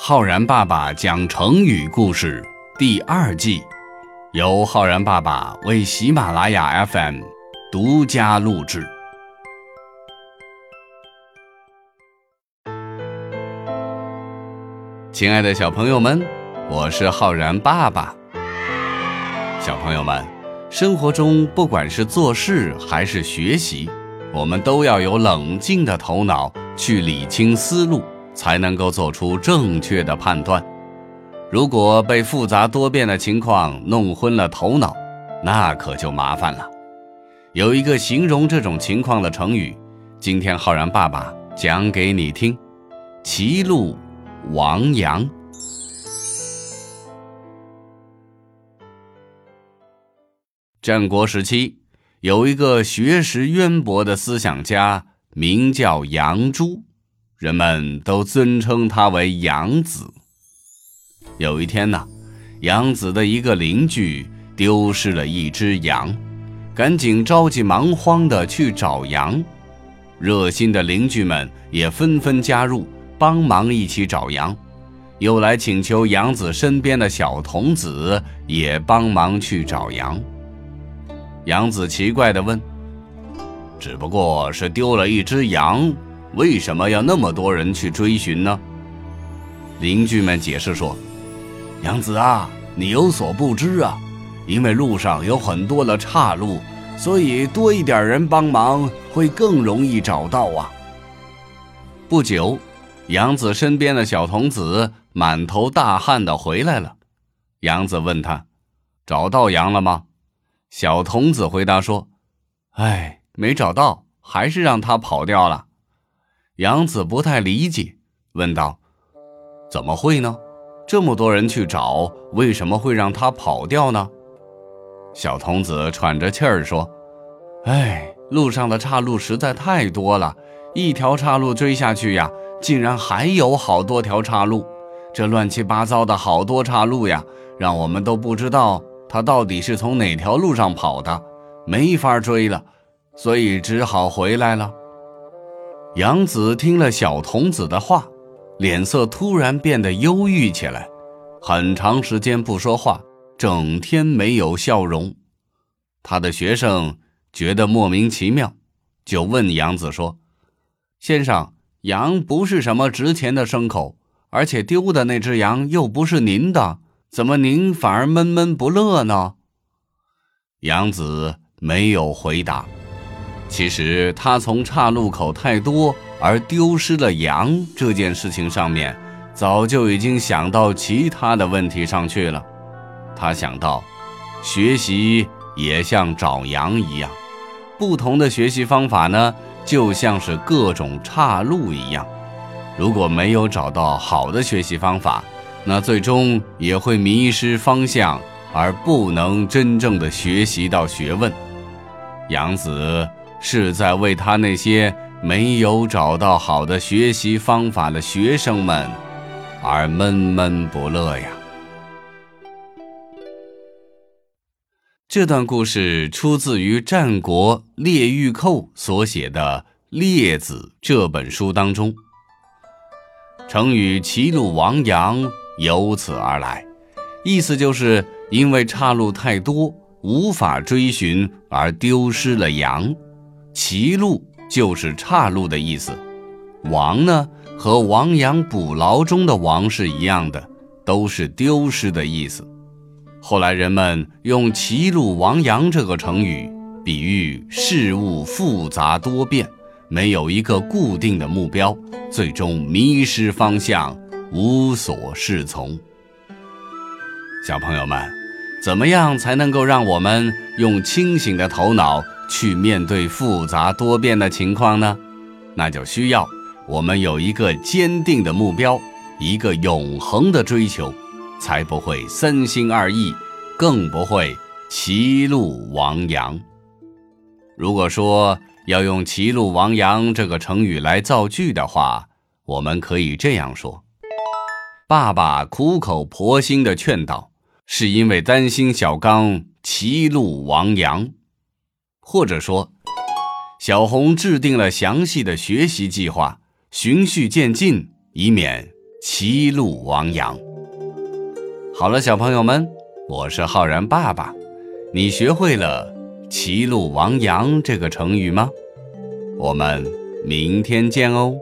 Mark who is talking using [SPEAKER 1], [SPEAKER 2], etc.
[SPEAKER 1] 浩然爸爸讲成语故事第二季，由浩然爸爸为喜马拉雅 FM 独家录制。亲爱的小朋友们，我是浩然爸爸。小朋友们，生活中不管是做事还是学习，我们都要有冷静的头脑去理清思路。才能够做出正确的判断。如果被复杂多变的情况弄昏了头脑，那可就麻烦了。有一个形容这种情况的成语，今天浩然爸爸讲给你听：歧路亡羊。战国时期，有一个学识渊博的思想家，名叫杨朱。人们都尊称他为杨子。有一天呢，杨子的一个邻居丢失了一只羊，赶紧着急忙慌的去找羊。热心的邻居们也纷纷加入，帮忙一起找羊，又来请求杨子身边的小童子也帮忙去找羊。杨子奇怪的问：“只不过是丢了一只羊。”为什么要那么多人去追寻呢？邻居们解释说：“杨子啊，你有所不知啊，因为路上有很多的岔路，所以多一点人帮忙会更容易找到啊。”不久，杨子身边的小童子满头大汗的回来了。杨子问他：“找到羊了吗？”小童子回答说：“哎，没找到，还是让他跑掉了。”杨子不太理解，问道：“怎么会呢？这么多人去找，为什么会让他跑掉呢？”小童子喘着气儿说：“哎，路上的岔路实在太多了，一条岔路追下去呀，竟然还有好多条岔路，这乱七八糟的好多岔路呀，让我们都不知道他到底是从哪条路上跑的，没法追了，所以只好回来了。”杨子听了小童子的话，脸色突然变得忧郁起来，很长时间不说话，整天没有笑容。他的学生觉得莫名其妙，就问杨子说：“先生，羊不是什么值钱的牲口，而且丢的那只羊又不是您的，怎么您反而闷闷不乐呢？”杨子没有回答。其实他从岔路口太多而丢失了羊这件事情上面，早就已经想到其他的问题上去了。他想到，学习也像找羊一样，不同的学习方法呢，就像是各种岔路一样。如果没有找到好的学习方法，那最终也会迷失方向，而不能真正的学习到学问。杨子。是在为他那些没有找到好的学习方法的学生们而闷闷不乐呀。这段故事出自于战国列御寇所写的《列子》这本书当中。成语“歧路亡羊”由此而来，意思就是因为岔路太多，无法追寻而丢失了羊。歧路就是岔路的意思，亡呢和亡羊补牢中的亡是一样的，都是丢失的意思。后来人们用歧路亡羊这个成语，比喻事物复杂多变，没有一个固定的目标，最终迷失方向，无所适从。小朋友们，怎么样才能够让我们用清醒的头脑？去面对复杂多变的情况呢，那就需要我们有一个坚定的目标，一个永恒的追求，才不会三心二意，更不会歧路亡羊。如果说要用“歧路亡羊”这个成语来造句的话，我们可以这样说：爸爸苦口婆心的劝导，是因为担心小刚歧路亡羊。或者说，小红制定了详细的学习计划，循序渐进，以免歧路亡羊。好了，小朋友们，我是浩然爸爸，你学会了“歧路亡羊”这个成语吗？我们明天见哦。